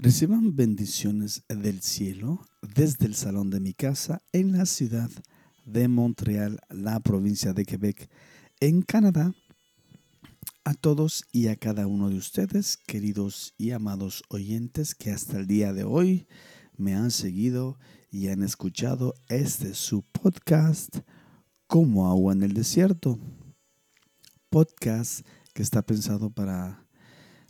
Reciban bendiciones del cielo desde el salón de mi casa en la ciudad de Montreal, la provincia de Quebec, en Canadá. A todos y a cada uno de ustedes, queridos y amados oyentes que hasta el día de hoy me han seguido y han escuchado este su podcast Como agua en el desierto. Podcast que está pensado para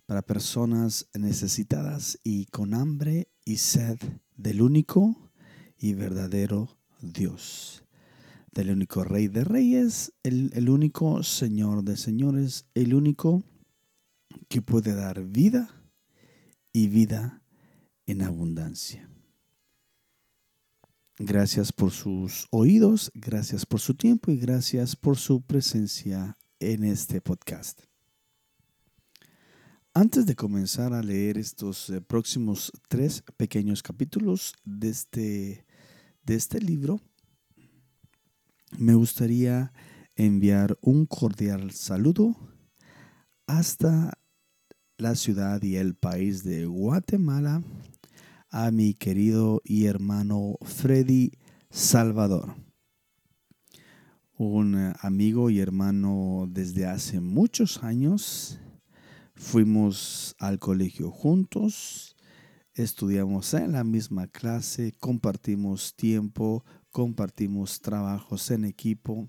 para personas necesitadas y con hambre y sed del único y verdadero Dios, del único Rey de Reyes, el, el único Señor de Señores, el único que puede dar vida y vida en abundancia. Gracias por sus oídos, gracias por su tiempo y gracias por su presencia en este podcast. Antes de comenzar a leer estos eh, próximos tres pequeños capítulos de este, de este libro, me gustaría enviar un cordial saludo hasta la ciudad y el país de Guatemala a mi querido y hermano Freddy Salvador, un eh, amigo y hermano desde hace muchos años Fuimos al colegio juntos, estudiamos en la misma clase, compartimos tiempo, compartimos trabajos en equipo.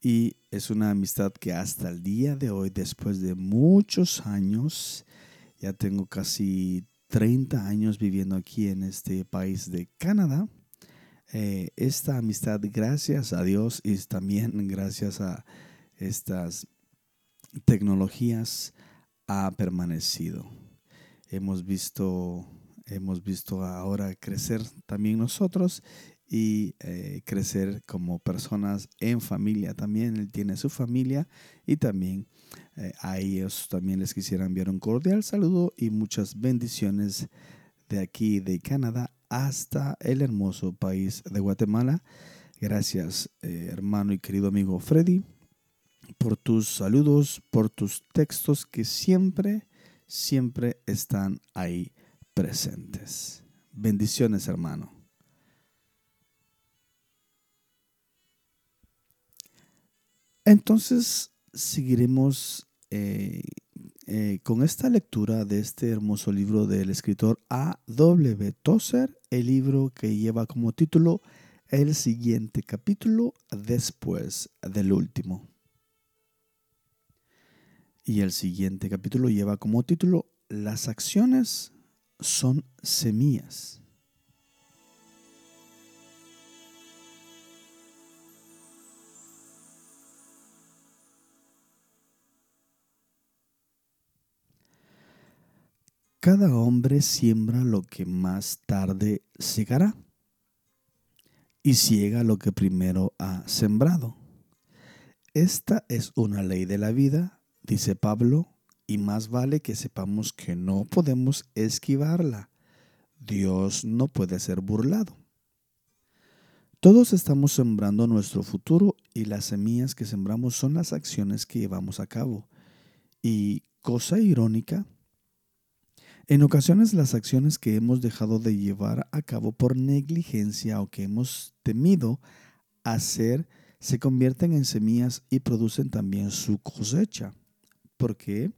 Y es una amistad que hasta el día de hoy, después de muchos años, ya tengo casi 30 años viviendo aquí en este país de Canadá, eh, esta amistad, gracias a Dios y también gracias a estas tecnologías ha permanecido. Hemos visto, hemos visto ahora crecer también nosotros y eh, crecer como personas en familia. También él tiene su familia y también eh, a ellos también les quisiera enviar un cordial saludo y muchas bendiciones de aquí de Canadá hasta el hermoso país de Guatemala. Gracias, eh, hermano y querido amigo Freddy por tus saludos, por tus textos que siempre, siempre están ahí presentes. Bendiciones, hermano. Entonces, seguiremos eh, eh, con esta lectura de este hermoso libro del escritor A. W. Tozer, el libro que lleva como título El siguiente capítulo después del último. Y el siguiente capítulo lleva como título Las acciones son semillas. Cada hombre siembra lo que más tarde segará y ciega lo que primero ha sembrado. Esta es una ley de la vida dice Pablo, y más vale que sepamos que no podemos esquivarla. Dios no puede ser burlado. Todos estamos sembrando nuestro futuro y las semillas que sembramos son las acciones que llevamos a cabo. Y cosa irónica, en ocasiones las acciones que hemos dejado de llevar a cabo por negligencia o que hemos temido hacer se convierten en semillas y producen también su cosecha porque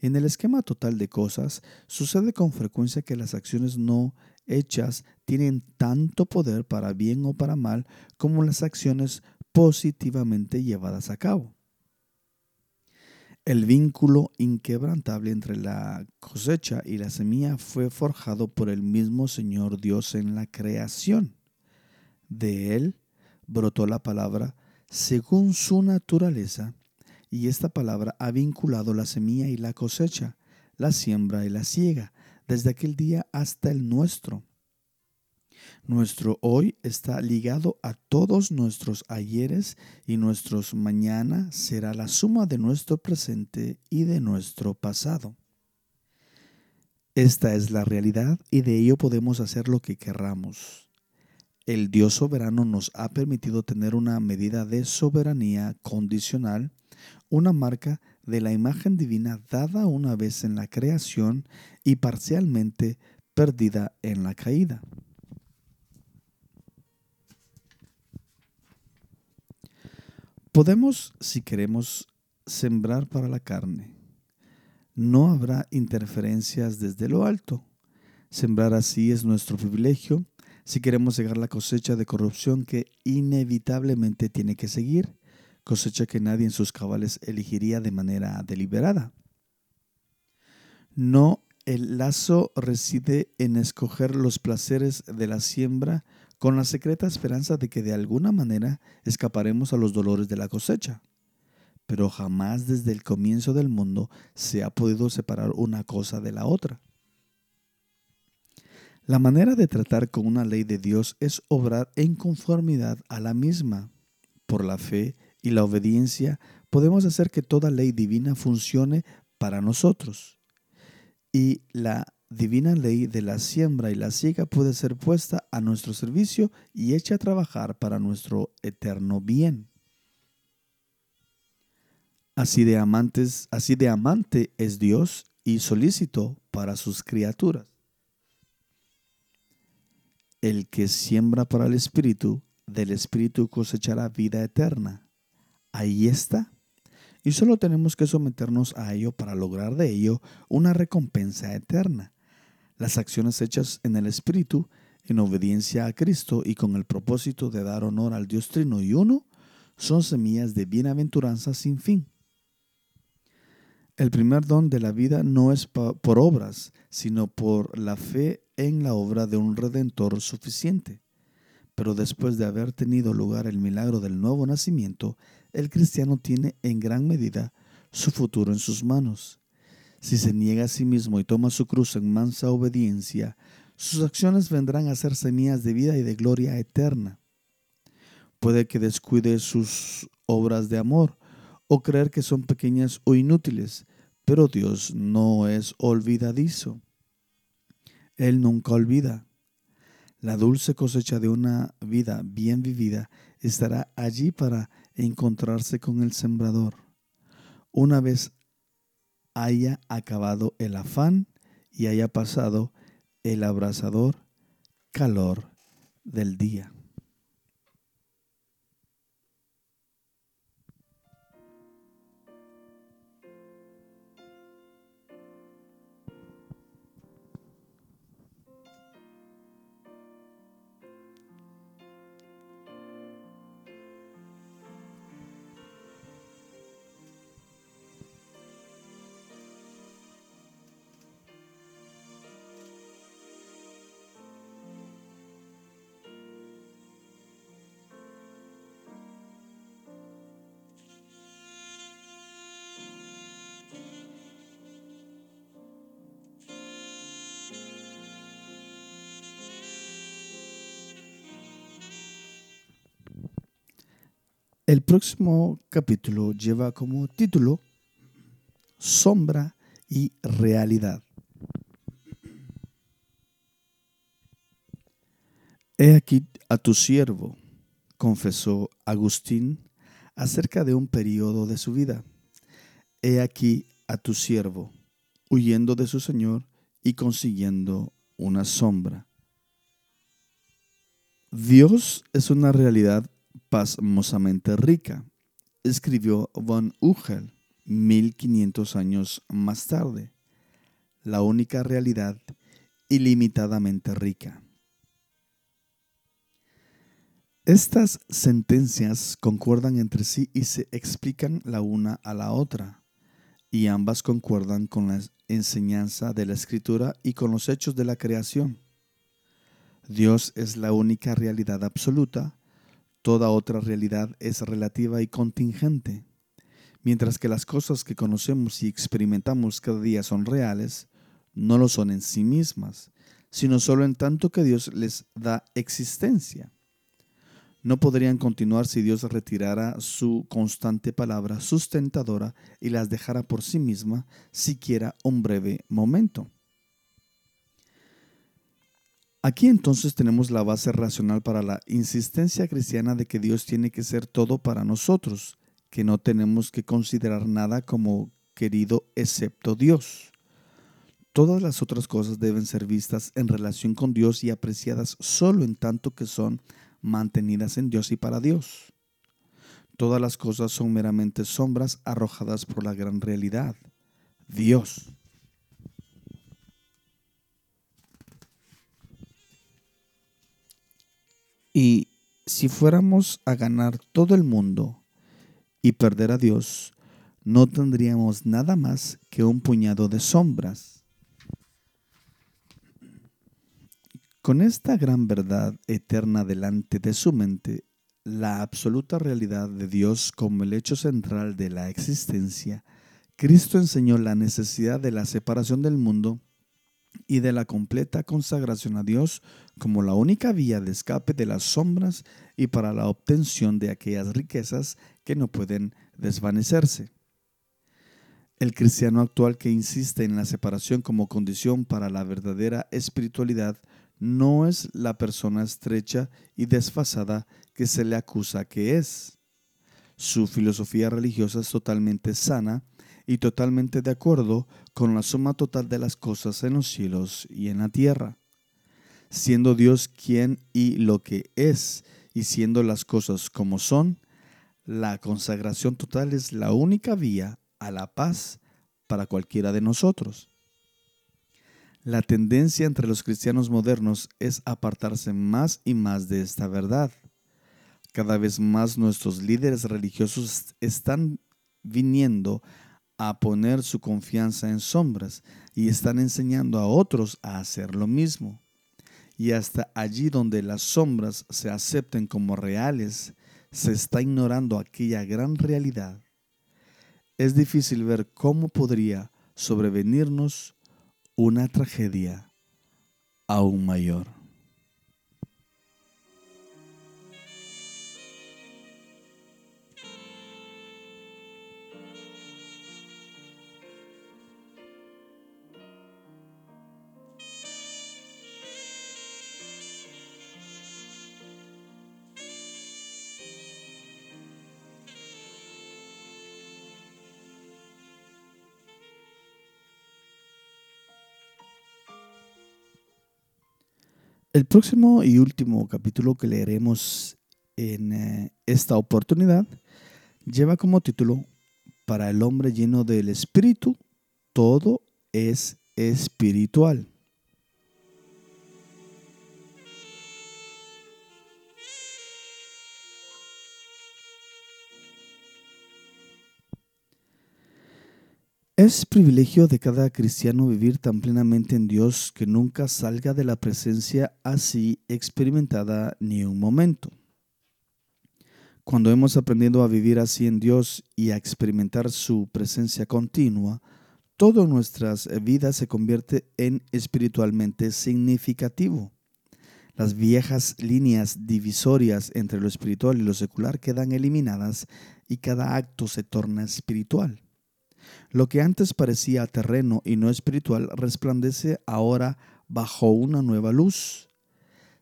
en el esquema total de cosas sucede con frecuencia que las acciones no hechas tienen tanto poder para bien o para mal como las acciones positivamente llevadas a cabo. El vínculo inquebrantable entre la cosecha y la semilla fue forjado por el mismo Señor Dios en la creación. De él brotó la palabra según su naturaleza y esta palabra ha vinculado la semilla y la cosecha, la siembra y la siega, desde aquel día hasta el nuestro. Nuestro hoy está ligado a todos nuestros ayeres y nuestros mañana será la suma de nuestro presente y de nuestro pasado. Esta es la realidad y de ello podemos hacer lo que querramos. El Dios soberano nos ha permitido tener una medida de soberanía condicional una marca de la imagen divina dada una vez en la creación y parcialmente perdida en la caída. Podemos, si queremos, sembrar para la carne. No habrá interferencias desde lo alto. Sembrar así es nuestro privilegio si queremos llegar la cosecha de corrupción que inevitablemente tiene que seguir, cosecha que nadie en sus cabales elegiría de manera deliberada. No, el lazo reside en escoger los placeres de la siembra con la secreta esperanza de que de alguna manera escaparemos a los dolores de la cosecha. Pero jamás desde el comienzo del mundo se ha podido separar una cosa de la otra. La manera de tratar con una ley de Dios es obrar en conformidad a la misma. Por la fe y la obediencia podemos hacer que toda ley divina funcione para nosotros. Y la divina ley de la siembra y la siega puede ser puesta a nuestro servicio y hecha a trabajar para nuestro eterno bien. Así de amantes, así de amante es Dios y solícito para sus criaturas. El que siembra para el espíritu, del espíritu cosechará vida eterna. Ahí está y solo tenemos que someternos a ello para lograr de ello una recompensa eterna. Las acciones hechas en el Espíritu, en obediencia a Cristo y con el propósito de dar honor al Dios Trino y Uno, son semillas de bienaventuranza sin fin. El primer don de la vida no es por obras, sino por la fe en la obra de un redentor suficiente. Pero después de haber tenido lugar el milagro del nuevo nacimiento, el cristiano tiene en gran medida su futuro en sus manos. Si se niega a sí mismo y toma su cruz en mansa obediencia, sus acciones vendrán a ser semillas de vida y de gloria eterna. Puede que descuide sus obras de amor o creer que son pequeñas o inútiles, pero Dios no es olvidadizo. Él nunca olvida. La dulce cosecha de una vida bien vivida estará allí para encontrarse con el sembrador. Una vez haya acabado el afán y haya pasado el abrasador calor del día. El próximo capítulo lleva como título Sombra y Realidad. He aquí a tu siervo, confesó Agustín acerca de un periodo de su vida. He aquí a tu siervo, huyendo de su Señor y consiguiendo una sombra. Dios es una realidad pasmosamente rica, escribió von Ugel 1500 años más tarde. La única realidad ilimitadamente rica. Estas sentencias concuerdan entre sí y se explican la una a la otra, y ambas concuerdan con la enseñanza de la escritura y con los hechos de la creación. Dios es la única realidad absoluta Toda otra realidad es relativa y contingente. Mientras que las cosas que conocemos y experimentamos cada día son reales, no lo son en sí mismas, sino solo en tanto que Dios les da existencia. No podrían continuar si Dios retirara su constante palabra sustentadora y las dejara por sí misma siquiera un breve momento. Aquí entonces tenemos la base racional para la insistencia cristiana de que Dios tiene que ser todo para nosotros, que no tenemos que considerar nada como querido excepto Dios. Todas las otras cosas deben ser vistas en relación con Dios y apreciadas solo en tanto que son mantenidas en Dios y para Dios. Todas las cosas son meramente sombras arrojadas por la gran realidad, Dios. Y si fuéramos a ganar todo el mundo y perder a Dios, no tendríamos nada más que un puñado de sombras. Con esta gran verdad eterna delante de su mente, la absoluta realidad de Dios como el hecho central de la existencia, Cristo enseñó la necesidad de la separación del mundo y de la completa consagración a Dios como la única vía de escape de las sombras y para la obtención de aquellas riquezas que no pueden desvanecerse. El cristiano actual que insiste en la separación como condición para la verdadera espiritualidad no es la persona estrecha y desfasada que se le acusa que es. Su filosofía religiosa es totalmente sana y totalmente de acuerdo con la suma total de las cosas en los cielos y en la tierra. Siendo Dios quien y lo que es, y siendo las cosas como son, la consagración total es la única vía a la paz para cualquiera de nosotros. La tendencia entre los cristianos modernos es apartarse más y más de esta verdad. Cada vez más nuestros líderes religiosos están viniendo a poner su confianza en sombras y están enseñando a otros a hacer lo mismo. Y hasta allí donde las sombras se acepten como reales, se está ignorando aquella gran realidad. Es difícil ver cómo podría sobrevenirnos una tragedia aún mayor. El próximo y último capítulo que leeremos en eh, esta oportunidad lleva como título Para el hombre lleno del Espíritu, todo es espiritual. Es privilegio de cada cristiano vivir tan plenamente en Dios que nunca salga de la presencia así experimentada ni un momento. Cuando hemos aprendido a vivir así en Dios y a experimentar su presencia continua, todo en nuestras vidas se convierte en espiritualmente significativo. Las viejas líneas divisorias entre lo espiritual y lo secular quedan eliminadas y cada acto se torna espiritual. Lo que antes parecía terreno y no espiritual resplandece ahora bajo una nueva luz.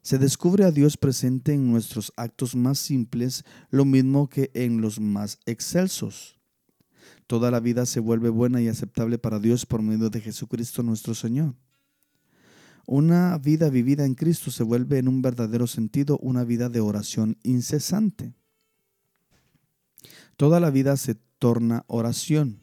Se descubre a Dios presente en nuestros actos más simples, lo mismo que en los más excelsos. Toda la vida se vuelve buena y aceptable para Dios por medio de Jesucristo nuestro Señor. Una vida vivida en Cristo se vuelve en un verdadero sentido una vida de oración incesante. Toda la vida se torna oración.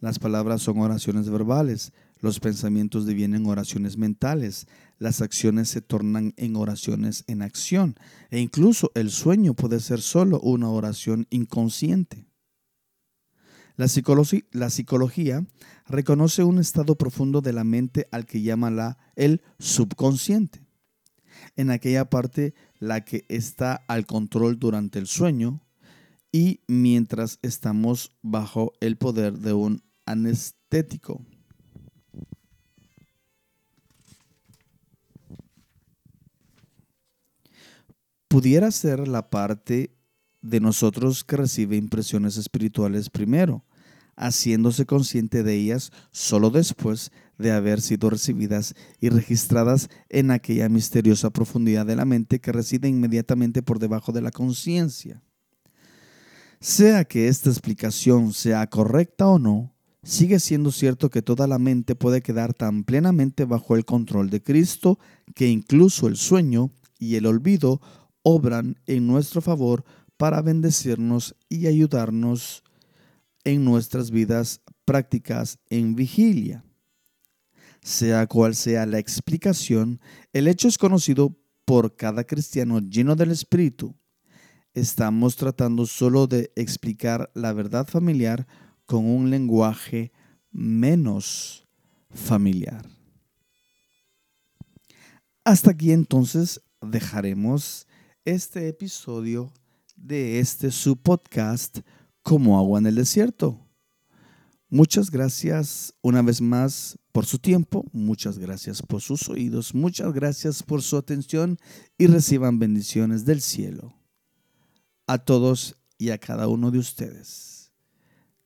Las palabras son oraciones verbales, los pensamientos devienen oraciones mentales, las acciones se tornan en oraciones en acción e incluso el sueño puede ser solo una oración inconsciente. La, psicología, reconoce un estado profundo de la mente al que llama la, el subconsciente. En aquella parte la que está al control durante el sueño y mientras estamos bajo el poder de un anestético. Pudiera ser la parte de nosotros que recibe impresiones espirituales primero, haciéndose consciente de ellas solo después de haber sido recibidas y registradas en aquella misteriosa profundidad de la mente que reside inmediatamente por debajo de la conciencia. Sea que esta explicación sea correcta o no, sigue siendo cierto que toda la mente puede quedar tan plenamente bajo el control de Cristo que incluso el sueño y el olvido obran en nuestro favor para bendecirnos y ayudarnos en nuestras vidas prácticas en vigilia. Sea cual sea la explicación, el hecho es conocido por cada cristiano lleno del Espíritu. Estamos tratando solo de explicar la verdad familiar con un lenguaje menos familiar. Hasta aquí entonces dejaremos este episodio de este su podcast como agua en el desierto. Muchas gracias una vez más por su tiempo, muchas gracias por sus oídos, muchas gracias por su atención y reciban bendiciones del cielo. A todos y a cada uno de ustedes.